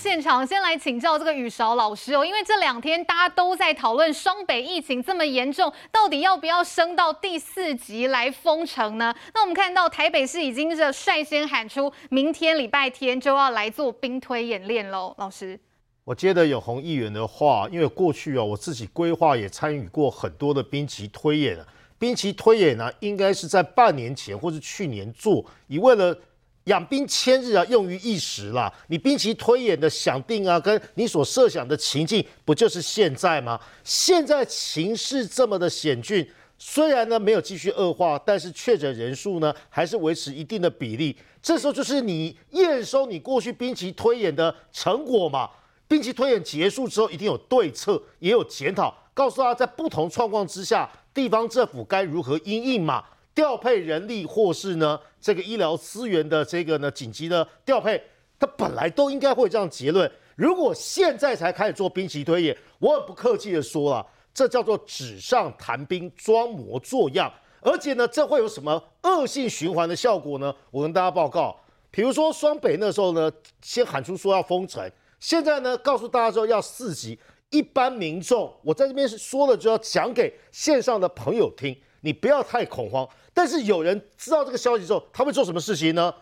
现场，先来请教这个宇韶老师哦，因为这两天大家都在讨论双北疫情这么严重，到底要不要升到第四级来封城呢？那我们看到台北市已经是率先喊出，明天礼拜天就要来做兵推演练喽。老师，我接着永鸿议员的话，因为过去啊，我自己规划也参与过很多的兵棋推演，兵棋推演呢，应该是在半年前或是去年做，以为了。养兵千日啊，用于一时啦。你兵棋推演的想定啊，跟你所设想的情境，不就是现在吗？现在情势这么的险峻，虽然呢没有继续恶化，但是确诊人数呢还是维持一定的比例。这时候就是你验收你过去兵棋推演的成果嘛。兵棋推演结束之后，一定有对策，也有检讨，告诉他在不同状况之下，地方政府该如何因应嘛。调配人力或是呢这个医疗资源的这个呢紧急的调配，它本来都应该会有这样结论。如果现在才开始做兵棋推演，我很不客气的说了，这叫做纸上谈兵，装模作样。而且呢，这会有什么恶性循环的效果呢？我跟大家报告，比如说双北那时候呢，先喊出说要封城，现在呢告诉大家说要四级，一般民众，我在这边是说了就要讲给线上的朋友听。你不要太恐慌，但是有人知道这个消息之后，他会做什么事情呢？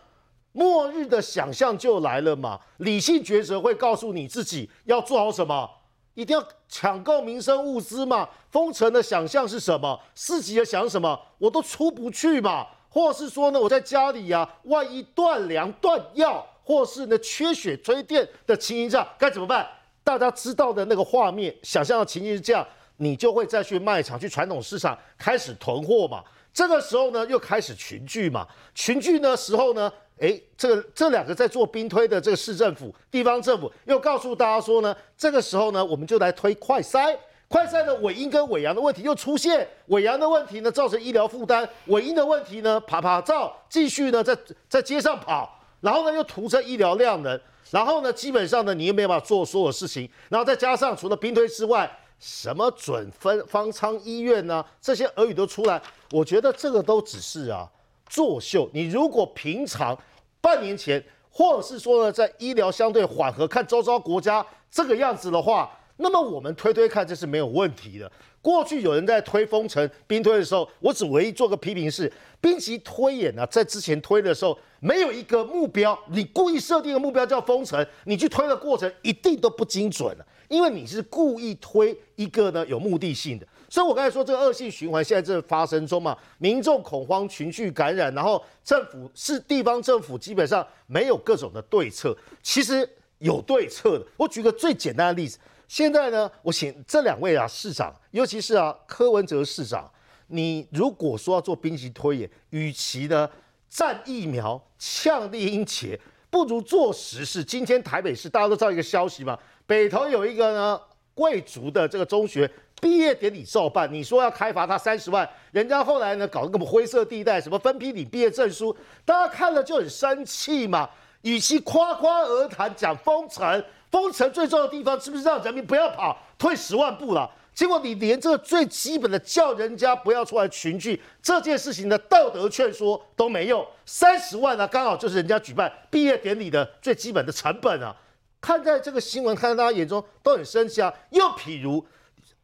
末日的想象就来了嘛。理性抉择会告诉你自己要做好什么，一定要抢购民生物资嘛。封城的想象是什么？四级的想什么？我都出不去嘛。或是说呢，我在家里呀、啊，万一断粮断药，或是呢缺血缺电的情形下该怎么办？大家知道的那个画面，想象的情形是这样。你就会再去卖场、去传统市场开始囤货嘛。这个时候呢，又开始群聚嘛。群聚的时候呢，诶，这个这两个在做兵推的这个市政府、地方政府又告诉大家说呢，这个时候呢，我们就来推快筛。快筛的尾音跟尾阳的问题又出现，尾阳的问题呢，造成医疗负担；尾音的问题呢，爬爬照继续呢在在街上跑，然后呢又屠城医疗量能，然后呢基本上呢你又没办法做所有事情，然后再加上除了兵推之外。什么准分方舱医院呢、啊？这些俄语都出来，我觉得这个都只是啊作秀。你如果平常半年前，或者是说呢，在医疗相对缓和，看周遭国家这个样子的话，那么我们推推看，这是没有问题的。过去有人在推封城兵推的时候，我只唯一做个批评是，兵棋推演呢、在之前推的时候没有一个目标，你故意设定的目标叫封城，你去推的过程一定都不精准了。因为你是故意推一个呢有目的性的，所以我刚才说这个恶性循环现在正发生中嘛，民众恐慌、群聚感染，然后政府是地方政府基本上没有各种的对策，其实有对策的。我举个最简单的例子，现在呢，我请这两位啊市长，尤其是啊柯文哲市长，你如果说要做兵棋推演，与其呢战疫苗、呛立英杰，不如做实事。今天台北市大家都知道一个消息嘛。北投有一个呢贵族的这个中学毕业典礼照办，你说要开罚他三十万，人家后来呢搞个什么灰色地带，什么分批领毕业证书，大家看了就很生气嘛。与其夸夸而谈讲封城，封城最重要的地方是不是让人民不要跑，退十万步了？结果你连这个最基本的叫人家不要出来群聚这件事情的道德劝说都没用，三十万呢刚好就是人家举办毕业典礼的最基本的成本啊。看在这个新闻，看在大家眼中都很生气啊。又譬如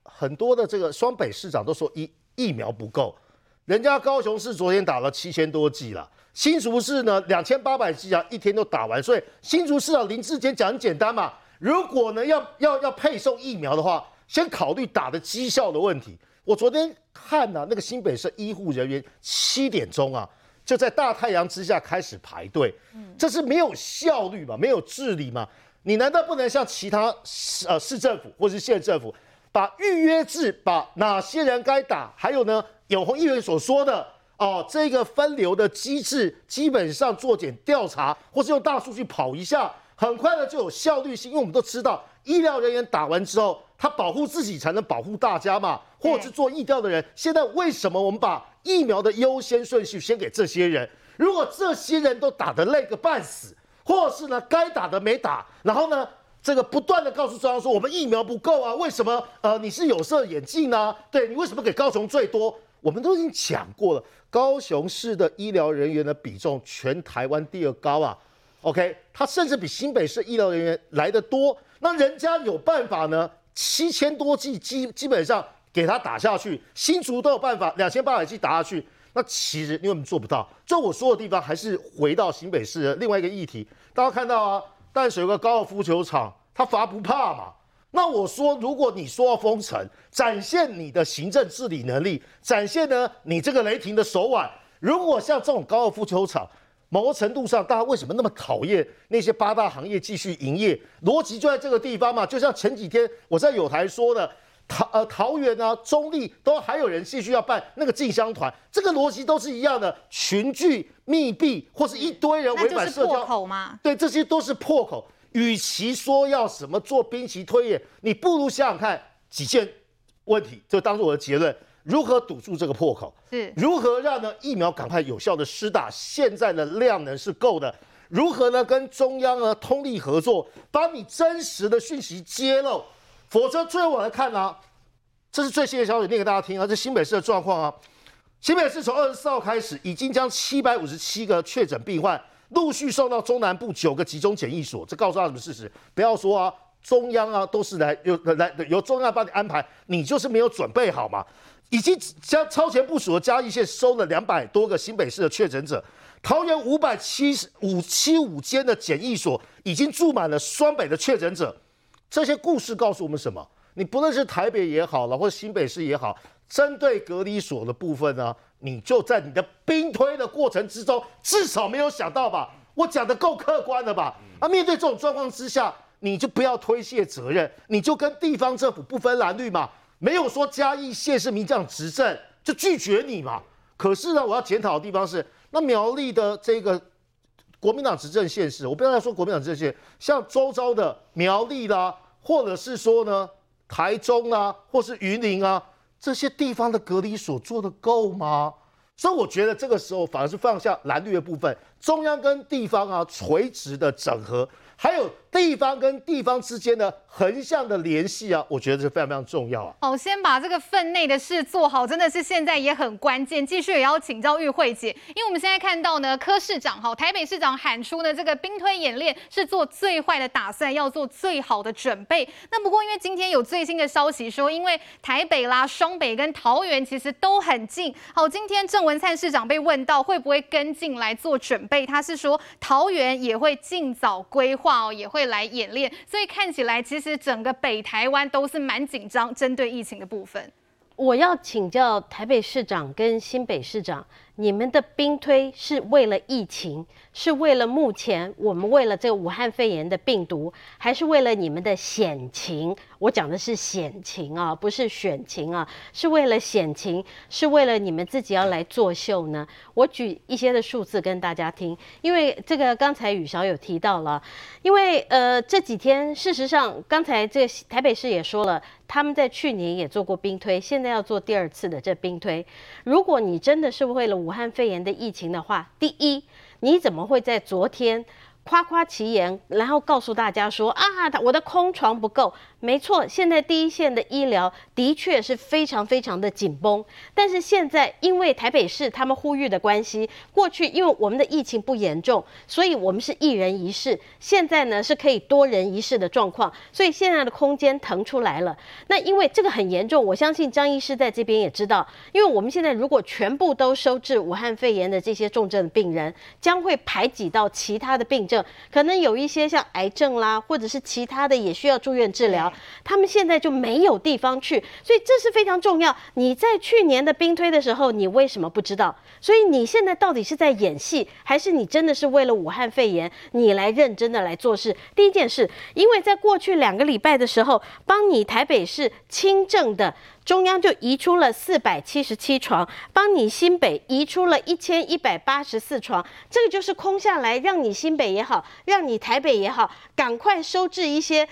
很多的这个双北市长都说疫疫苗不够，人家高雄市昨天打了七千多剂了，新竹市呢两千八百剂啊，一天都打完。所以新竹市长林志坚讲很简单嘛，如果呢要要要配送疫苗的话，先考虑打的绩效的问题。我昨天看呐、那个新北市医护人员七点钟啊。就在大太阳之下开始排队，这是没有效率嘛，没有治理嘛？你难道不能像其他市呃市政府或是县政府，把预约制，把哪些人该打，还有呢，永红议员所说的哦，这个分流的机制，基本上做点调查，或是用大数据跑一下，很快的就有效率性。因为我们都知道，医疗人员打完之后，他保护自己才能保护大家嘛，或者是做疫调的人，现在为什么我们把疫苗的优先顺序先给这些人？如果这些人都打得累个半死，或是呢该打的没打，然后呢这个不断的告诉中央说我们疫苗不够啊，为什么？呃，你是有色眼镜呢？对，你为什么给高雄最多？我们都已经讲过了，高雄市的医疗人员的比重全台湾第二高啊。OK，他甚至比新北市医疗人员来的多。那人家有办法呢，七千多剂基基本上给他打下去，新竹都有办法，两千八百剂打下去。那其实因为我们做不到，就我说的地方还是回到新北市的另外一个议题。大家看到啊，淡水有个高尔夫球场，他罚不怕嘛？那我说，如果你说要封城，展现你的行政治理能力，展现呢你这个雷霆的手腕。如果像这种高尔夫球场，某个程度上，大家为什么那么讨厌那些八大行业继续营业？逻辑就在这个地方嘛。就像前几天我在友台说的。桃呃桃园啊，中立都还有人继续要办那个进香团，这个逻辑都是一样的，群聚密闭或是一堆人违反社交，破口吗？对，这些都是破口。与其说要什么做兵棋推演，你不如想想看几件问题，就当做我的结论：如何堵住这个破口？是如何让呢疫苗赶快有效的施打？现在的量能是够的。如何呢跟中央呢通力合作，把你真实的讯息揭露？否则，最后我来看呢、啊，这是最新的消息，念给大家听啊。这新北市的状况啊，新北市从二十四号开始，已经将七百五十七个确诊病患陆续送到中南部九个集中检疫所。这告诉他什么事实？不要说啊，中央啊都是来由来由中央帮你安排，你就是没有准备好嘛。已经将超前部署的嘉义县收了两百多个新北市的确诊者，桃园五百七十五七五间的检疫所已经住满了双北的确诊者。这些故事告诉我们什么？你不论是台北也好了，或者新北市也好，针对隔离所的部分呢，你就在你的兵推的过程之中，至少没有想到吧？我讲的够客观了吧？啊，面对这种状况之下，你就不要推卸责任，你就跟地方政府不分蓝绿嘛，没有说嘉义县是民进党执政就拒绝你嘛。可是呢，我要检讨的地方是，那苗栗的这个。国民党执政县市，我不要再说国民党执政县，像周遭的苗栗啦，或者是说呢台中啊，或是云林啊，这些地方的隔离所做的够吗？所以我觉得这个时候反而是放下蓝绿的部分，中央跟地方啊垂直的整合，还有。地方跟地方之间的横向的联系啊，我觉得是非常非常重要啊。好，先把这个分内的事做好，真的是现在也很关键。继续也要请教玉慧姐，因为我们现在看到呢，柯市长哈，台北市长喊出呢，这个兵推演练是做最坏的打算，要做最好的准备。那不过因为今天有最新的消息说，因为台北啦、双北跟桃园其实都很近。好，今天郑文灿市长被问到会不会跟进来做准备，他是说桃园也会尽早规划哦，也会。来演练，所以看起来其实整个北台湾都是蛮紧张，针对疫情的部分。我要请教台北市长跟新北市长。你们的兵推是为了疫情，是为了目前我们为了这个武汉肺炎的病毒，还是为了你们的险情？我讲的是险情啊，不是选情啊，是为了险情，是为了你们自己要来作秀呢？我举一些的数字跟大家听，因为这个刚才宇韶有提到了，因为呃这几天事实上刚才这个台北市也说了，他们在去年也做过兵推，现在要做第二次的这兵推。如果你真的是为了武汉肺炎的疫情的话，第一，你怎么会在昨天夸夸其言，然后告诉大家说啊，我的空床不够？没错，现在第一线的医疗的确是非常非常的紧绷，但是现在因为台北市他们呼吁的关系，过去因为我们的疫情不严重，所以我们是一人一室，现在呢是可以多人一室的状况，所以现在的空间腾出来了。那因为这个很严重，我相信张医师在这边也知道，因为我们现在如果全部都收治武汉肺炎的这些重症病人，将会排挤到其他的病症，可能有一些像癌症啦，或者是其他的也需要住院治疗。他们现在就没有地方去，所以这是非常重要。你在去年的兵推的时候，你为什么不知道？所以你现在到底是在演戏，还是你真的是为了武汉肺炎，你来认真的来做事？第一件事，因为在过去两个礼拜的时候，帮你台北市轻症的中央就移出了四百七十七床，帮你新北移出了一千一百八十四床，这个就是空下来，让你新北也好，让你台北也好，赶快收治一些。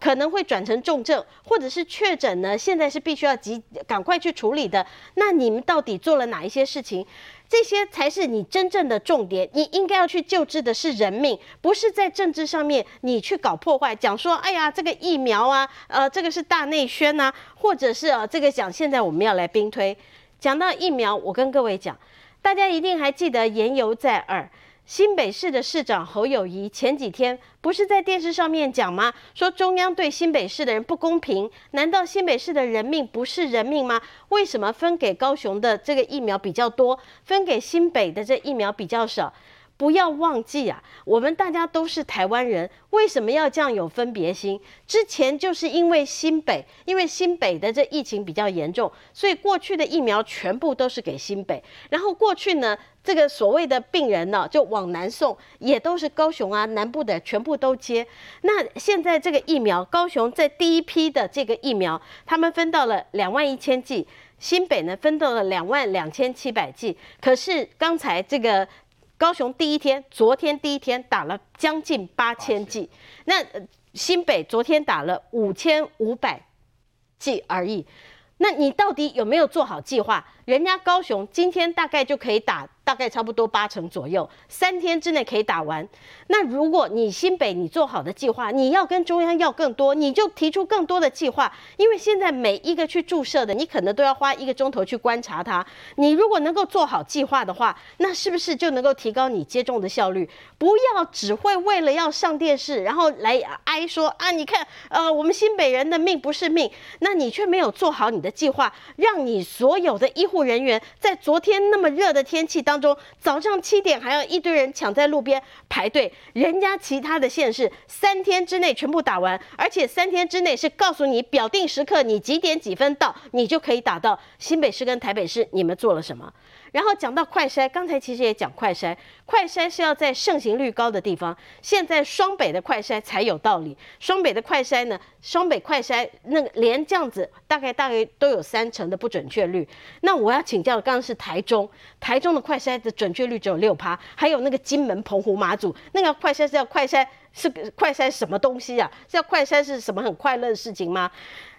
可能会转成重症，或者是确诊呢？现在是必须要急赶快去处理的。那你们到底做了哪一些事情？这些才是你真正的重点。你应该要去救治的是人命，不是在政治上面你去搞破坏，讲说哎呀这个疫苗啊，呃这个是大内宣呐，或者是啊这个讲现在我们要来兵推。讲到疫苗，我跟各位讲，大家一定还记得言犹在耳。新北市的市长侯友谊前几天不是在电视上面讲吗？说中央对新北市的人不公平，难道新北市的人命不是人命吗？为什么分给高雄的这个疫苗比较多，分给新北的这疫苗比较少？不要忘记啊，我们大家都是台湾人，为什么要这样有分别心？之前就是因为新北，因为新北的这疫情比较严重，所以过去的疫苗全部都是给新北。然后过去呢，这个所谓的病人呢，就往南送，也都是高雄啊，南部的全部都接。那现在这个疫苗，高雄在第一批的这个疫苗，他们分到了两万一千剂，新北呢分到了两万两千七百剂。可是刚才这个。高雄第一天，昨天第一天打了将近八千剂，那新北昨天打了五千五百剂而已。那你到底有没有做好计划？人家高雄今天大概就可以打。大概差不多八成左右，三天之内可以打完。那如果你新北你做好的计划，你要跟中央要更多，你就提出更多的计划。因为现在每一个去注射的，你可能都要花一个钟头去观察它。你如果能够做好计划的话，那是不是就能够提高你接种的效率？不要只会为了要上电视，然后来哀说啊，你看，呃，我们新北人的命不是命，那你却没有做好你的计划，让你所有的医护人员在昨天那么热的天气当当中早上七点还要一堆人抢在路边排队，人家其他的县市三天之内全部打完，而且三天之内是告诉你表定时刻，你几点几分到，你就可以打到。新北市跟台北市，你们做了什么？然后讲到快筛，刚才其实也讲快筛，快筛是要在盛行率高的地方。现在双北的快筛才有道理。双北的快筛呢，双北快筛那个连这样子，大概大概都有三成的不准确率。那我要请教的，刚刚是台中，台中的快筛的准确率只有六趴，还有那个金门、澎湖、马祖，那个快筛是要快筛是快筛什么东西啊？是要快筛是什么很快乐的事情吗？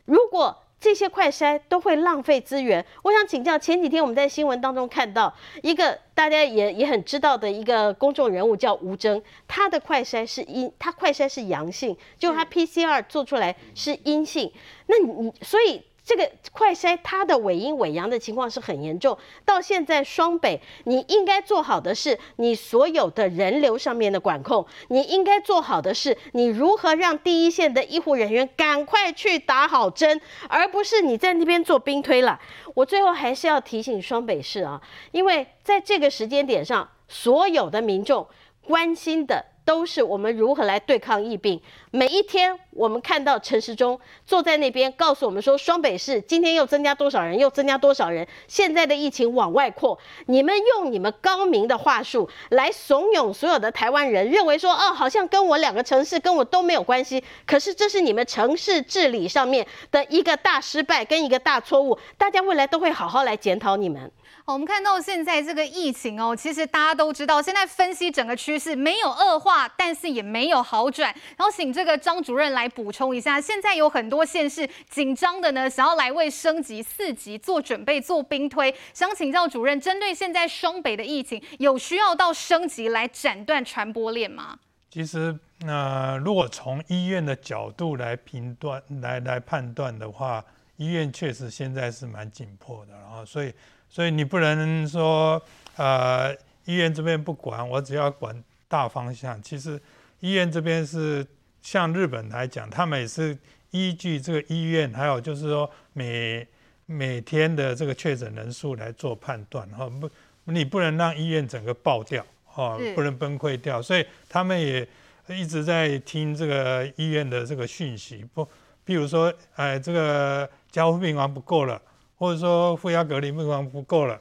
如果这些快筛都会浪费资源。我想请教，前几天我们在新闻当中看到一个大家也也很知道的一个公众人物叫吴征，他的快筛是阴，他快筛是阳性，就他 PCR 做出来是阴性。那你所以。这个快筛它的尾阴尾阳的情况是很严重，到现在双北，你应该做好的是你所有的人流上面的管控，你应该做好的是你如何让第一线的医护人员赶快去打好针，而不是你在那边做兵推了。我最后还是要提醒双北市啊，因为在这个时间点上，所有的民众关心的。都是我们如何来对抗疫病。每一天，我们看到陈时中坐在那边，告诉我们说，双北市今天又增加多少人，又增加多少人。现在的疫情往外扩，你们用你们高明的话术来怂恿所有的台湾人，认为说，哦，好像跟我两个城市跟我都没有关系。可是这是你们城市治理上面的一个大失败跟一个大错误，大家未来都会好好来检讨你们。我们看到现在这个疫情哦，其实大家都知道，现在分析整个趋势没有恶化，但是也没有好转。然后请这个张主任来补充一下，现在有很多县市紧张的呢，想要来为升级四级做准备、做兵推。想请教主任，针对现在双北的疫情，有需要到升级来斩断传播链吗？其实，呃，如果从医院的角度来评断、来来判断的话，医院确实现在是蛮紧迫的，然后所以。所以你不能说，呃，医院这边不管，我只要管大方向。其实医院这边是像日本来讲，他们也是依据这个医院，还有就是说每每天的这个确诊人数来做判断，哈，不，你不能让医院整个爆掉，哈，不能崩溃掉。所以他们也一直在听这个医院的这个讯息，不，比如说，哎，这个加护病房不够了。或者说负压隔离病房不够了，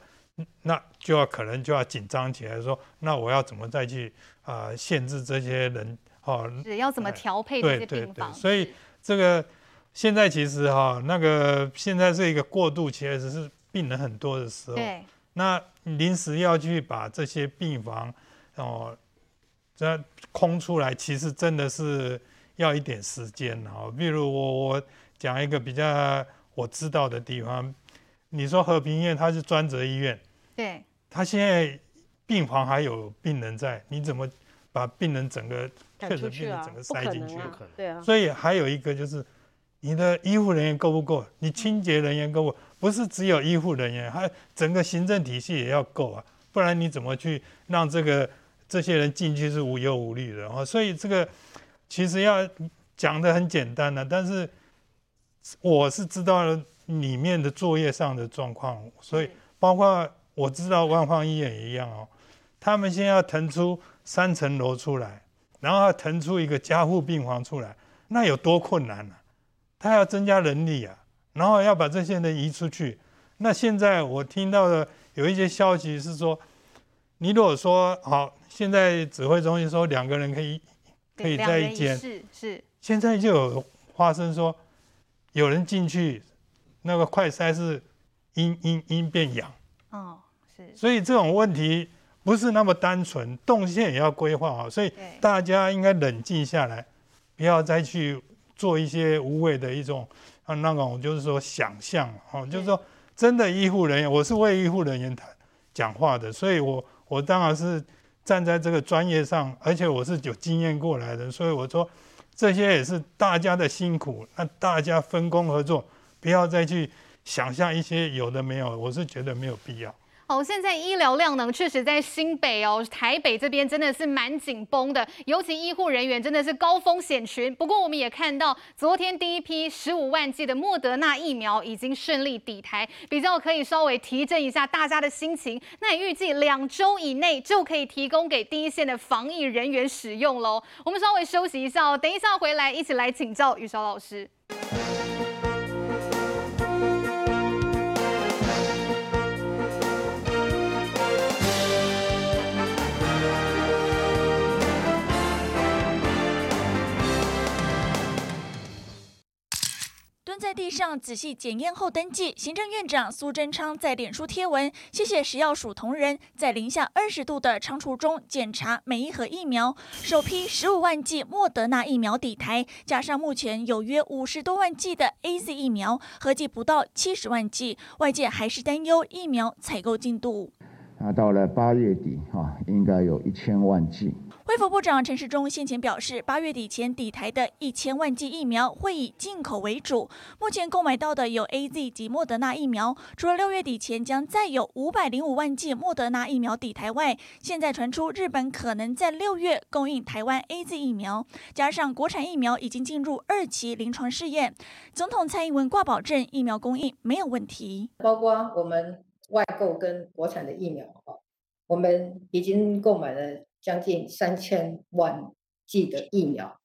那就要可能就要紧张起来，说那我要怎么再去啊、呃、限制这些人哦？是要怎么调配这些病房？所以这个现在其实哈、哦，那个现在是一个过渡期，其实是病人很多的时候。对。那临时要去把这些病房哦，这空出来，其实真的是要一点时间哦。比如我我讲一个比较我知道的地方。你说和平医院它是专责医院，对，它现在病房还有病人在，你怎么把病人整个确诊病人整个塞进去？对啊。所以还有一个就是，你的医护人员够不够？你清洁人员够不够？不是只有医护人员，还整个行政体系也要够啊，不然你怎么去让这个这些人进去是无忧无虑的啊。所以这个其实要讲的很简单的，但是我是知道了里面的作业上的状况，所以包括我知道万方医院也一样哦，他们先要腾出三层楼出来，然后要腾出一个加护病房出来，那有多困难啊？他要增加人力啊，然后要把这些人移出去。那现在我听到的有一些消息是说，你如果说好，现在指挥中心说两个人可以可以在一间，是是，现在就有发生说有人进去，那个快筛是阴阴阴变阳，哦是，所以这种问题不是那么单纯，动线也要规划好，所以大家应该冷静下来，不要再去做一些无谓的一种啊那种就是说想象哦，就是说。真的医护人员，我是为医护人员谈讲话的，所以我我当然是站在这个专业上，而且我是有经验过来的，所以我说这些也是大家的辛苦，那大家分工合作，不要再去想象一些有的没有，我是觉得没有必要。好，现在医疗量能确实在新北哦，台北这边真的是蛮紧绷的，尤其医护人员真的是高风险群。不过我们也看到，昨天第一批十五万剂的莫德纳疫苗已经顺利抵台，比较可以稍微提振一下大家的心情。那预计两周以内就可以提供给第一线的防疫人员使用喽。我们稍微休息一下哦，等一下回来一起来请教宇韶老师。蹲在地上仔细检验后登记，行政院长苏贞昌在脸书贴文，谢谢食药署同仁在零下二十度的仓储中检查每一盒疫苗。首批十五万剂莫德纳疫苗底台，加上目前有约五十多万剂的 AZ 疫苗，合计不到七十万剂。外界还是担忧疫苗采购进度。那到了八月底，哈，应该有一千万剂。卫福部长陈时中先前表示，八月底前抵台的一千万剂疫苗会以进口为主。目前购买到的有 AZ 及莫德纳疫苗，除了六月底前将再有五百零五万剂莫德纳疫苗抵台外，现在传出日本可能在六月供应台湾 AZ 疫苗，加上国产疫苗已经进入二期临床试验，总统蔡英文挂保证疫苗供应没有问题。包括我们外购跟国产的疫苗，我们已经购买了。将近三千万剂的疫苗，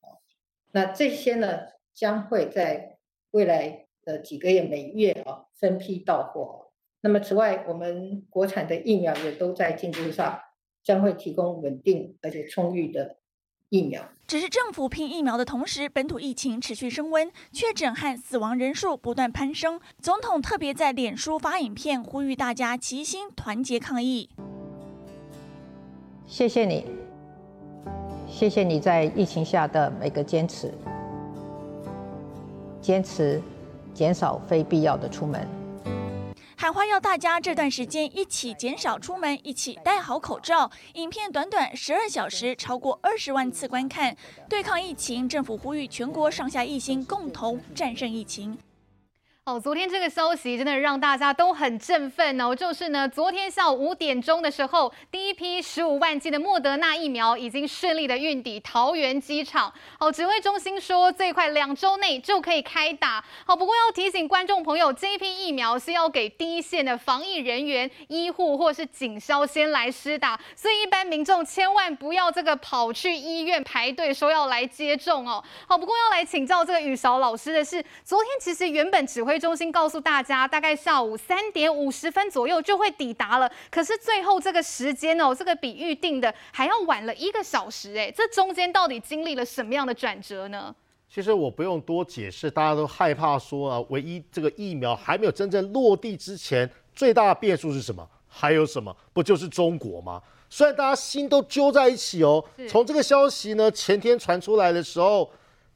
那这些呢，将会在未来的几个月每月啊分批到货。那么此外，我们国产的疫苗也都在进度上，将会提供稳定而且充裕的疫苗。只是政府拼疫苗的同时，本土疫情持续升温，确诊和死亡人数不断攀升。总统特别在脸书发影片，呼吁大家齐心团结抗疫。谢谢你，谢谢你在疫情下的每个坚持，坚持减少非必要的出门。喊话要大家这段时间一起减少出门，一起戴好口罩。影片短短十二小时，超过二十万次观看。对抗疫情，政府呼吁全国上下一心，共同战胜疫情。哦，昨天这个消息真的让大家都很振奋哦。就是呢，昨天下午五点钟的时候，第一批十五万剂的莫德纳疫苗已经顺利的运抵桃园机场。好，指挥中心说最快两周内就可以开打。好，不过要提醒观众朋友，这一批疫苗是要给第一线的防疫人员、医护或是警消先来施打，所以一般民众千万不要这个跑去医院排队说要来接种哦。好，不过要来请教这个宇韶老师的是，昨天其实原本指挥。指挥中心告诉大家，大概下午三点五十分左右就会抵达了。可是最后这个时间哦，这个比预定的还要晚了一个小时。哎，这中间到底经历了什么样的转折呢？其实我不用多解释，大家都害怕说啊，唯一这个疫苗还没有真正落地之前，最大的变数是什么？还有什么？不就是中国吗？虽然大家心都揪在一起哦，从这个消息呢前天传出来的时候。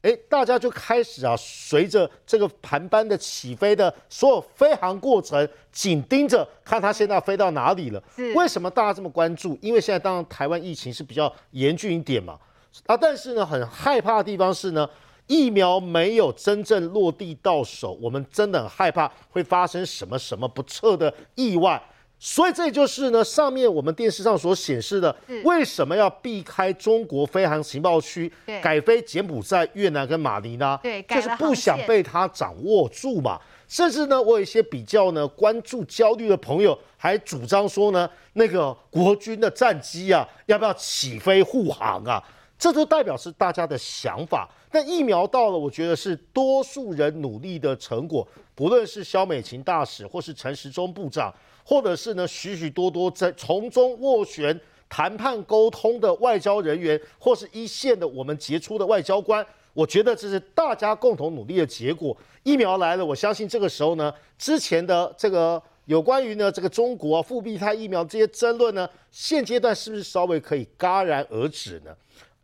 哎，大家就开始啊，随着这个航班的起飞的所有飞行过程，紧盯着看它现在飞到哪里了。为什么大家这么关注？因为现在当然台湾疫情是比较严峻一点嘛。啊，但是呢，很害怕的地方是呢，疫苗没有真正落地到手，我们真的很害怕会发生什么什么不测的意外。所以这就是呢，上面我们电视上所显示的，为什么要避开中国飞航情报区，改飞柬埔寨、越南跟马尼拉，对，就是不想被他掌握住嘛。甚至呢，我有一些比较呢关注焦虑的朋友，还主张说呢，那个国军的战机啊，要不要起飞护航啊？这就代表是大家的想法。那疫苗到了，我觉得是多数人努力的成果。不论是萧美琴大使，或是陈时中部长，或者是呢许许多多在从中斡旋、谈判沟通的外交人员，或是一线的我们杰出的外交官，我觉得这是大家共同努力的结果。疫苗来了，我相信这个时候呢，之前的这个有关于呢这个中国复必泰疫苗这些争论呢，现阶段是不是稍微可以戛然而止呢？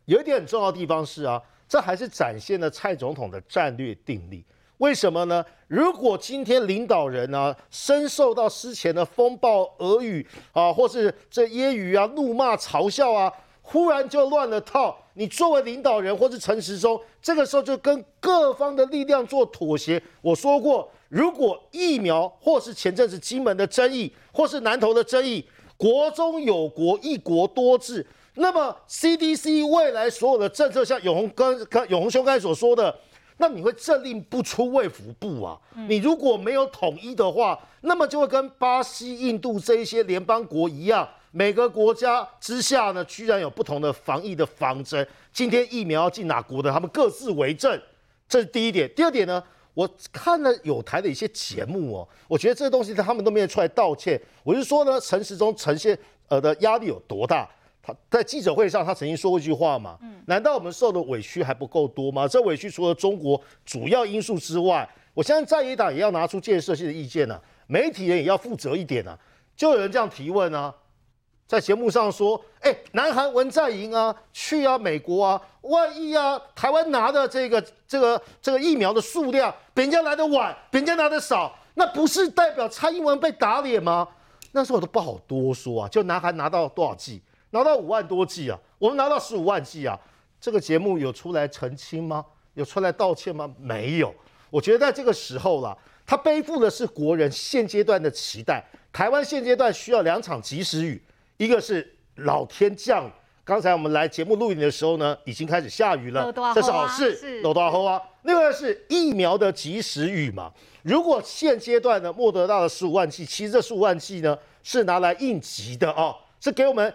有一点很重要的地方是啊，这还是展现了蔡总统的战略定力。为什么呢？如果今天领导人呢、啊，深受到之前的风暴俄语啊，或是这揶揄啊、怒骂、嘲笑啊，忽然就乱了套。你作为领导人或是陈时中，这个时候就跟各方的力量做妥协。我说过，如果疫苗或是前阵子金门的争议，或是南投的争议，国中有国，一国多制，那么 CDC 未来所有的政策，像永鸿跟跟永鸿兄刚才所说的。那你会政令不出卫福部啊？你如果没有统一的话，那么就会跟巴西、印度这一些联邦国一样，每个国家之下呢，居然有不同的防疫的方针。今天疫苗要进哪国的，他们各自为政，这是第一点。第二点呢，我看了有台的一些节目哦，我觉得这个东西他们都没有出来道歉。我就说呢，陈时中呈现呃的压力有多大？他在记者会上，他曾经说过一句话嘛？难道我们受的委屈还不够多吗？这委屈除了中国主要因素之外，我相信在野党也要拿出建设性的意见呢、啊，媒体人也要负责一点呢、啊。就有人这样提问啊，在节目上说：“哎，南韩文在寅啊，去啊美国啊，万一啊台湾拿的这个这个这个疫苗的数量比人家来的晚，比人家拿的少，那不是代表蔡英文被打脸吗？”那时候我都不好多说啊，就南韩拿到多少剂？拿到五万多剂啊，我们拿到十五万剂啊，这个节目有出来澄清吗？有出来道歉吗？没有。我觉得在这个时候了，他背负的是国人现阶段的期待。台湾现阶段需要两场及时雨，一个是老天降雨。刚才我们来节目录影的时候呢，已经开始下雨了，这是好事。多大后啊？另外是疫苗的及时雨嘛。如果现阶段呢莫德纳的十五万剂，其实这十五万剂呢是拿来应急的哦，是给我们。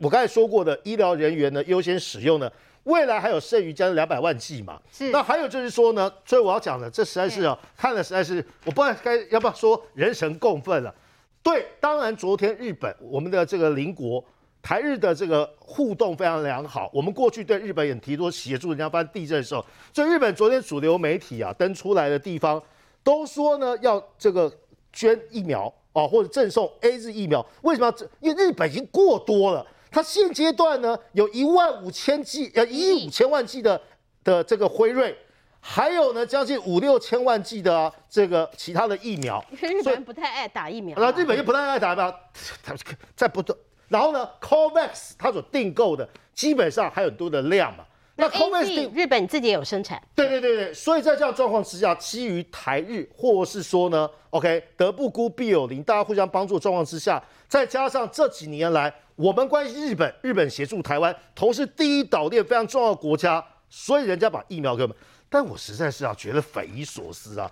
我刚才说过的医疗人员呢优先使用呢，未来还有剩余将近两百万剂嘛。是。那还有就是说呢，所以我要讲的，这实在是啊，看了实在是，我不知道该要不要说人神共愤了。对，当然昨天日本我们的这个邻国台日的这个互动非常良好，我们过去对日本也提出协助人家发生地震的时候，所以日本昨天主流媒体啊登出来的地方都说呢要这个捐疫苗。哦，或者赠送 A 日疫苗，为什么要这？因为日本已经过多了，它现阶段呢有一万五千剂，呃，一亿五千万剂的的这个辉瑞，还有呢将近五六千万剂的、啊、这个其他的疫苗。日本人不太爱打疫苗。那日本又不太爱打疫苗，它在不断。然后呢，COVAX 它所订购的基本上还有很多的量嘛。那 COVAX 日本自己也有生产，对对对对，所以在这样状况之下，基于台日或是说呢，OK，德不孤必有邻，大家互相帮助的状况之下，再加上这几年来我们关心日本，日本协助台湾，同时第一岛链非常重要的国家，所以人家把疫苗给我们，但我实在是啊觉得匪夷所思啊。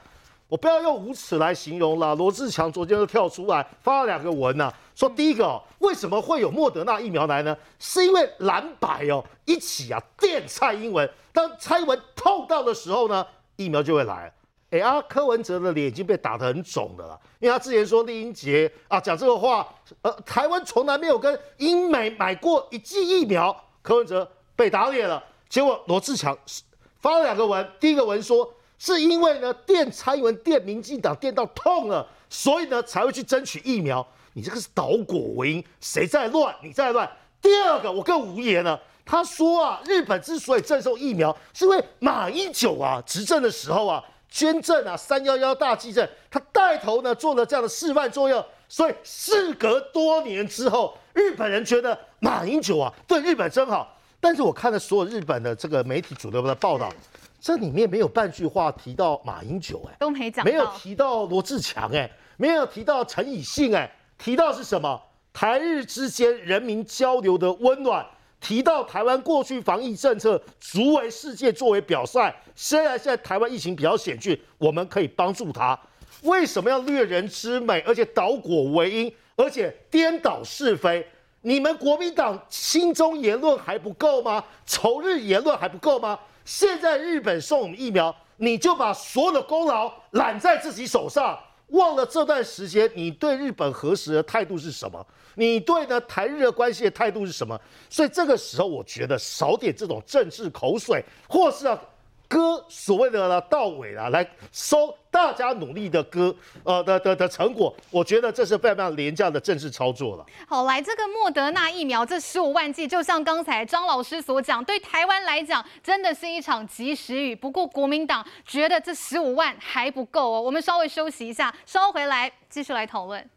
我不要用无耻来形容了。罗志强昨天就跳出来发了两个文呐、啊，说第一个哦，为什么会有莫德纳疫苗来呢？是因为蓝白哦一起啊电蔡英文，当蔡英文痛到的时候呢，疫苗就会来。哎啊，柯文哲的脸已经被打得很肿的了，因为他之前说李英杰啊讲这个话，呃，台湾从来没有跟英美买过一剂疫苗，柯文哲被打脸了。结果罗志强发了两个文，第一个文说。是因为呢，电蔡英文、电民进党电到痛了，所以呢才会去争取疫苗。你这个是倒果为因，谁在乱？你在乱。第二个，我更无言了。他说啊，日本之所以赠送疫苗，是因为马英九啊执政的时候啊捐赠啊三幺幺大地震，他带头呢做了这样的示范作用。所以事隔多年之后，日本人觉得马英九啊对日本真好。但是我看了所有日本的这个媒体主流的报道。这里面没有半句话提到马英九，哎，都没讲，没有提到罗志强，哎，没有提到陈以信，哎，提到是什么？台日之间人民交流的温暖，提到台湾过去防疫政策足为世界作为表率。虽然现在台湾疫情比较险峻，我们可以帮助他。为什么要掠人之美，而且倒果为因，而且颠倒是非？你们国民党心中言论还不够吗？仇日言论还不够吗？现在日本送我们疫苗，你就把所有的功劳揽在自己手上，忘了这段时间你对日本核实的态度是什么？你对呢台日的关系的态度是什么？所以这个时候，我觉得少点这种政治口水，或是要。割所谓的到尾了，来收大家努力的割呃的的的成果，我觉得这是非常非常廉价的政治操作了。好，来这个莫德纳疫苗这十五万剂，就像刚才张老师所讲，对台湾来讲真的是一场及时雨。不过国民党觉得这十五万还不够哦。我们稍微休息一下，稍回来继续来讨论。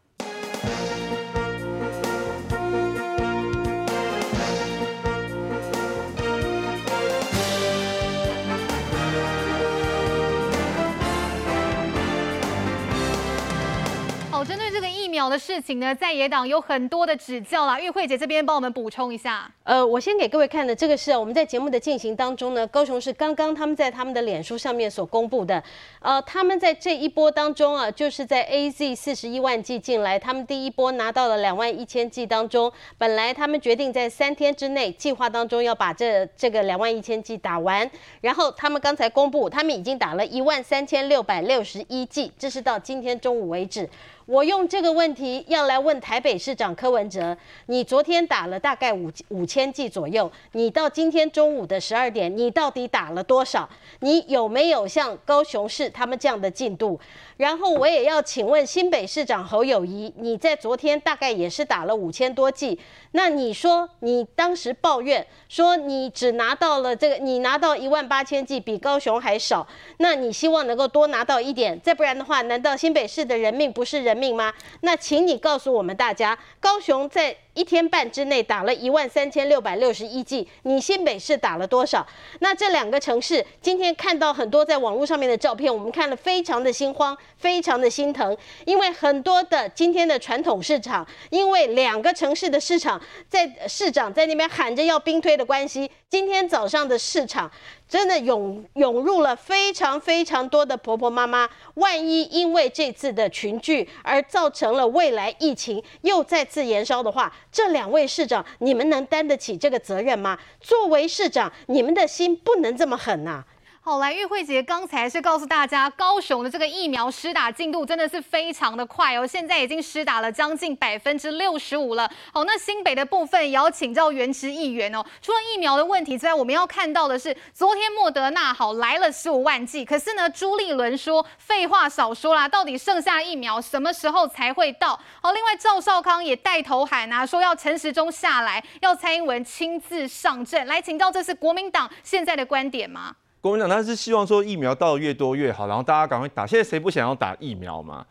苗的事情呢，在野党有很多的指教啦。玉慧姐这边帮我们补充一下。呃，我先给各位看的这个是我们在节目的进行当中呢，高雄市刚刚他们在他们的脸书上面所公布的。呃，他们在这一波当中啊，就是在 AZ 四十一万剂进来，他们第一波拿到了两万一千剂当中，本来他们决定在三天之内计划当中要把这这个两万一千剂打完，然后他们刚才公布，他们已经打了一万三千六百六十一剂，这是到今天中午为止。我用这个问题要来问台北市长柯文哲，你昨天打了大概五五千剂左右，你到今天中午的十二点，你到底打了多少？你有没有像高雄市他们这样的进度？然后我也要请问新北市长侯友谊，你在昨天大概也是打了五千多剂，那你说你当时抱怨说你只拿到了这个，你拿到一万八千剂比高雄还少，那你希望能够多拿到一点，再不然的话，难道新北市的人命不是人命吗？那请你告诉我们大家，高雄在。一天半之内打了一万三千六百六十一剂，你新北市打了多少？那这两个城市今天看到很多在网络上面的照片，我们看了非常的心慌，非常的心疼，因为很多的今天的传统市场，因为两个城市的市场在市长在那边喊着要兵推的关系，今天早上的市场。真的涌涌入了非常非常多的婆婆妈妈，万一因为这次的群聚而造成了未来疫情又再次延烧的话，这两位市长，你们能担得起这个责任吗？作为市长，你们的心不能这么狠呐！好，来玉慧姐刚才是告诉大家，高雄的这个疫苗施打进度真的是非常的快哦，现在已经施打了将近百分之六十五了。好，那新北的部分也要请教原植议员哦。除了疫苗的问题之外，我们要看到的是，昨天莫德纳好来了十五万剂，可是呢，朱立伦说废话少说啦，到底剩下疫苗什么时候才会到？好，另外赵少康也带头喊啊，说要陈时中下来，要蔡英文亲自上阵。来请教，这是国民党现在的观点吗？国民党他是希望说疫苗到越多越好，然后大家赶快打。现在谁不想要打疫苗嘛？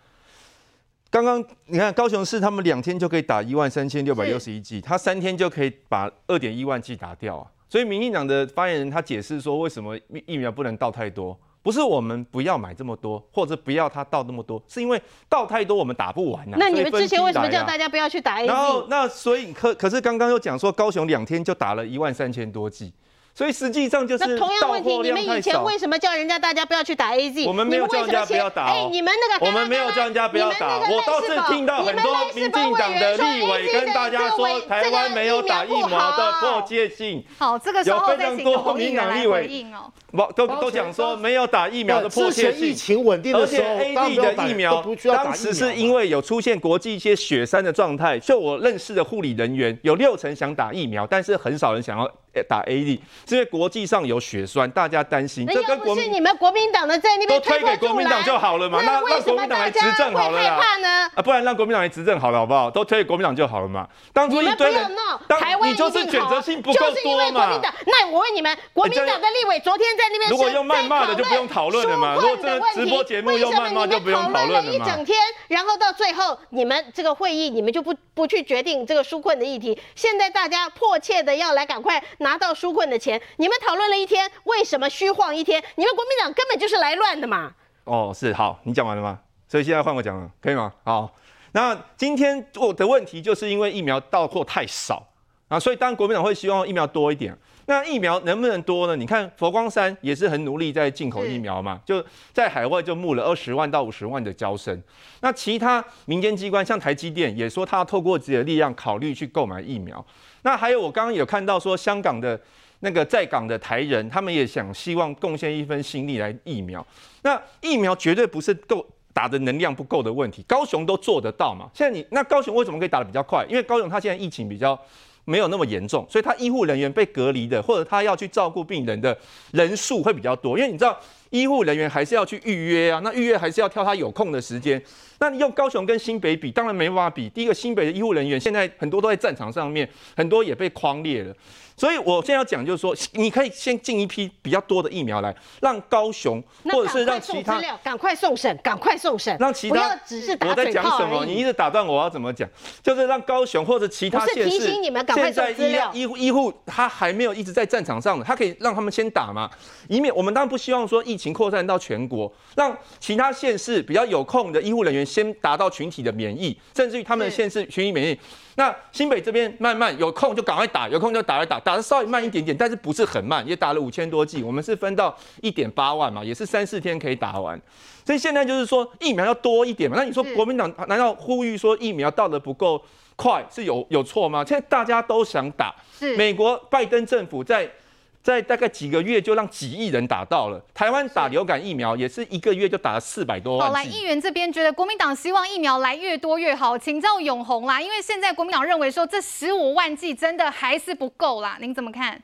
刚刚你看高雄市他们两天就可以打一万三千六百六十一剂，他三天就可以把二点一万剂打掉啊。所以民进党的发言人他解释说，为什么疫苗不能到太多？不是我们不要买这么多，或者不要他到那么多，是因为到太多我们打不完啊。那你们之前为什么叫大家不要去打？然后那所以可可是刚刚又讲说高雄两天就打了一万三千多剂。所以实际上就是那同样问题，你们以前为什么叫人家大家不要去打 AZ？我们没有叫人家不要打。哎，你们那个我们没有叫人家不要打。我倒是听到很多民进党的立委跟大家说，台湾没有打疫苗的迫切性。好，这个时候再请国民党立委哦。都都讲说没有打疫苗的迫切性。疫情稳定的时候，而且 A D 的疫苗当时是因为有出现国际一些雪山的状态，就我认识的护理人员有六成想打疫苗，但是很少人想要。打 A D，是因为国际上有血栓，大家担心。这跟国是你们国民党的在那边都推给国民党就好了嘛？那让国民党来执政好了啦。啊，不然让国民党来执政好了，好不好？都推给国民党就好了嘛。当初一堆人，台湾你就是选择性不够多嘛。那我问你们，国民党的立委昨天在那边，如果用谩骂的就不用讨论了嘛。如果这个直播节目用谩骂就不用讨论了嘛。一整天，然后到最后你们这个会议，你们就不不去决定这个纾困的议题。现在大家迫切的要来赶快拿到纾困的。钱，你们讨论了一天，为什么虚晃一天？你们国民党根本就是来乱的嘛！哦，是好，你讲完了吗？所以现在换我讲了，可以吗？好，那今天我的问题就是因为疫苗到货太少啊，所以当然国民党会希望疫苗多一点。那疫苗能不能多呢？你看佛光山也是很努力在进口疫苗嘛，就在海外就募了二十万到五十万的交生。那其他民间机关像台积电也说他要透过自己的力量考虑去购买疫苗。那还有我刚刚有看到说香港的那个在港的台人，他们也想希望贡献一份心力来疫苗。那疫苗绝对不是够打的能量不够的问题，高雄都做得到嘛。现在你那高雄为什么可以打得比较快？因为高雄它现在疫情比较。没有那么严重，所以他医护人员被隔离的，或者他要去照顾病人的人数会比较多，因为你知道医护人员还是要去预约啊，那预约还是要挑他有空的时间。那你用高雄跟新北比，当然没办法比。第一个，新北的医护人员现在很多都在战场上面，很多也被匡列了。所以我现在要讲就是说，你可以先进一批比较多的疫苗来，让高雄或者是让其他赶快送审，赶快送审，让其他不要只是。我在讲什么？你一直打断我，要怎么讲？就是让高雄或者其他县市，提醒你们赶快送。医护医护他还没有一直在战场上的，他可以让他们先打嘛，以免我们当然不希望说疫情扩散到全国，让其他县市比较有空的医护人员先达到群体的免疫，甚至于他们的县市群体免疫。那新北这边慢慢有空就赶快打，有空就打来打，打的稍微慢一点点，但是不是很慢，也打了五千多剂，我们是分到一点八万嘛，也是三四天可以打完。所以现在就是说疫苗要多一点嘛。那你说国民党难道呼吁说疫苗到的不够快是有有错吗？现在大家都想打，是美国拜登政府在。在大概几个月就让几亿人打到了。台湾打流感疫苗也是一个月就打了四百多万。好，来议员这边觉得国民党希望疫苗来越多越好，请教永红啦。因为现在国民党认为说这十五万剂真的还是不够啦，您怎么看？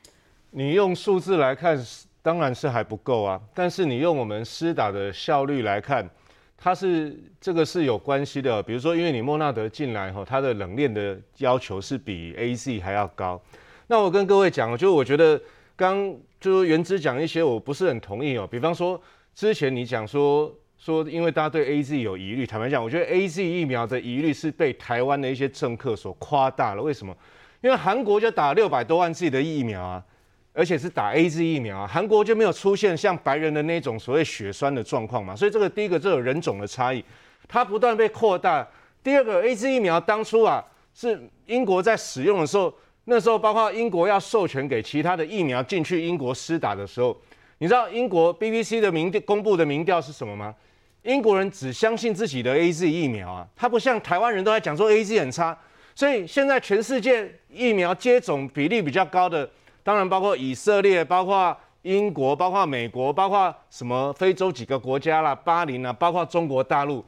你用数字来看，当然是还不够啊。但是你用我们施打的效率来看，它是这个是有关系的。比如说，因为你莫纳德进来后，它的冷链的要求是比 AZ 还要高。那我跟各位讲，就我觉得。刚就是原之讲一些我不是很同意哦，比方说之前你讲说说，因为大家对 AZ 有疑虑，坦白讲，我觉得 AZ 疫苗的疑虑是被台湾的一些政客所夸大了。为什么？因为韩国就打六百多万剂的疫苗啊，而且是打 AZ 疫苗啊，韩国就没有出现像白人的那种所谓血栓的状况嘛，所以这个第一个这有人种的差异，它不断被扩大。第二个 AZ 疫苗当初啊是英国在使用的时候。那时候，包括英国要授权给其他的疫苗进去英国施打的时候，你知道英国 BBC 的民调公布的民调是什么吗？英国人只相信自己的 AZ 疫苗啊，他不像台湾人都在讲说 AZ 很差。所以现在全世界疫苗接种比例比较高的，当然包括以色列、包括英国、包括美国、包括什么非洲几个国家啦、巴林啊，包括中国大陆。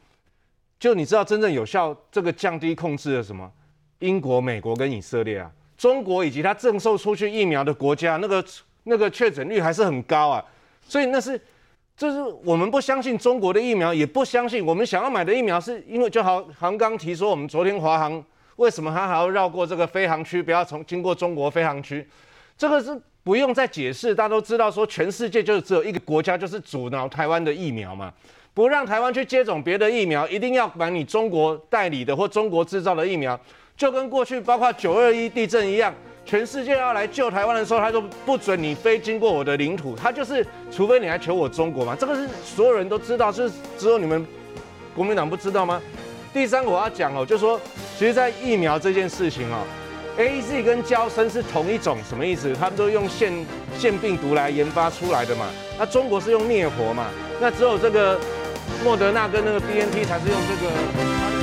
就你知道真正有效这个降低控制的什么？英国、美国跟以色列啊。中国以及它赠送出去疫苗的国家，那个那个确诊率还是很高啊，所以那是，就是我们不相信中国的疫苗，也不相信我们想要买的疫苗，是因为就好，好像刚提说，我们昨天华航为什么它还要绕过这个飞航区，不要从经过中国飞航区，这个是不用再解释，大家都知道说全世界就只有一个国家，就是阻挠台湾的疫苗嘛，不让台湾去接种别的疫苗，一定要买你中国代理的或中国制造的疫苗。就跟过去包括九二一地震一样，全世界要来救台湾的时候，他都不准你飞经过我的领土，他就是除非你来求我中国嘛，这个是所有人都知道，是只有你们国民党不知道吗？第三个我要讲哦，就是说，其实，在疫苗这件事情哦，AZ 跟交生是同一种，什么意思？他们都用腺腺病毒来研发出来的嘛，那中国是用灭活嘛，那只有这个莫德纳跟那个 BNT 才是用这个。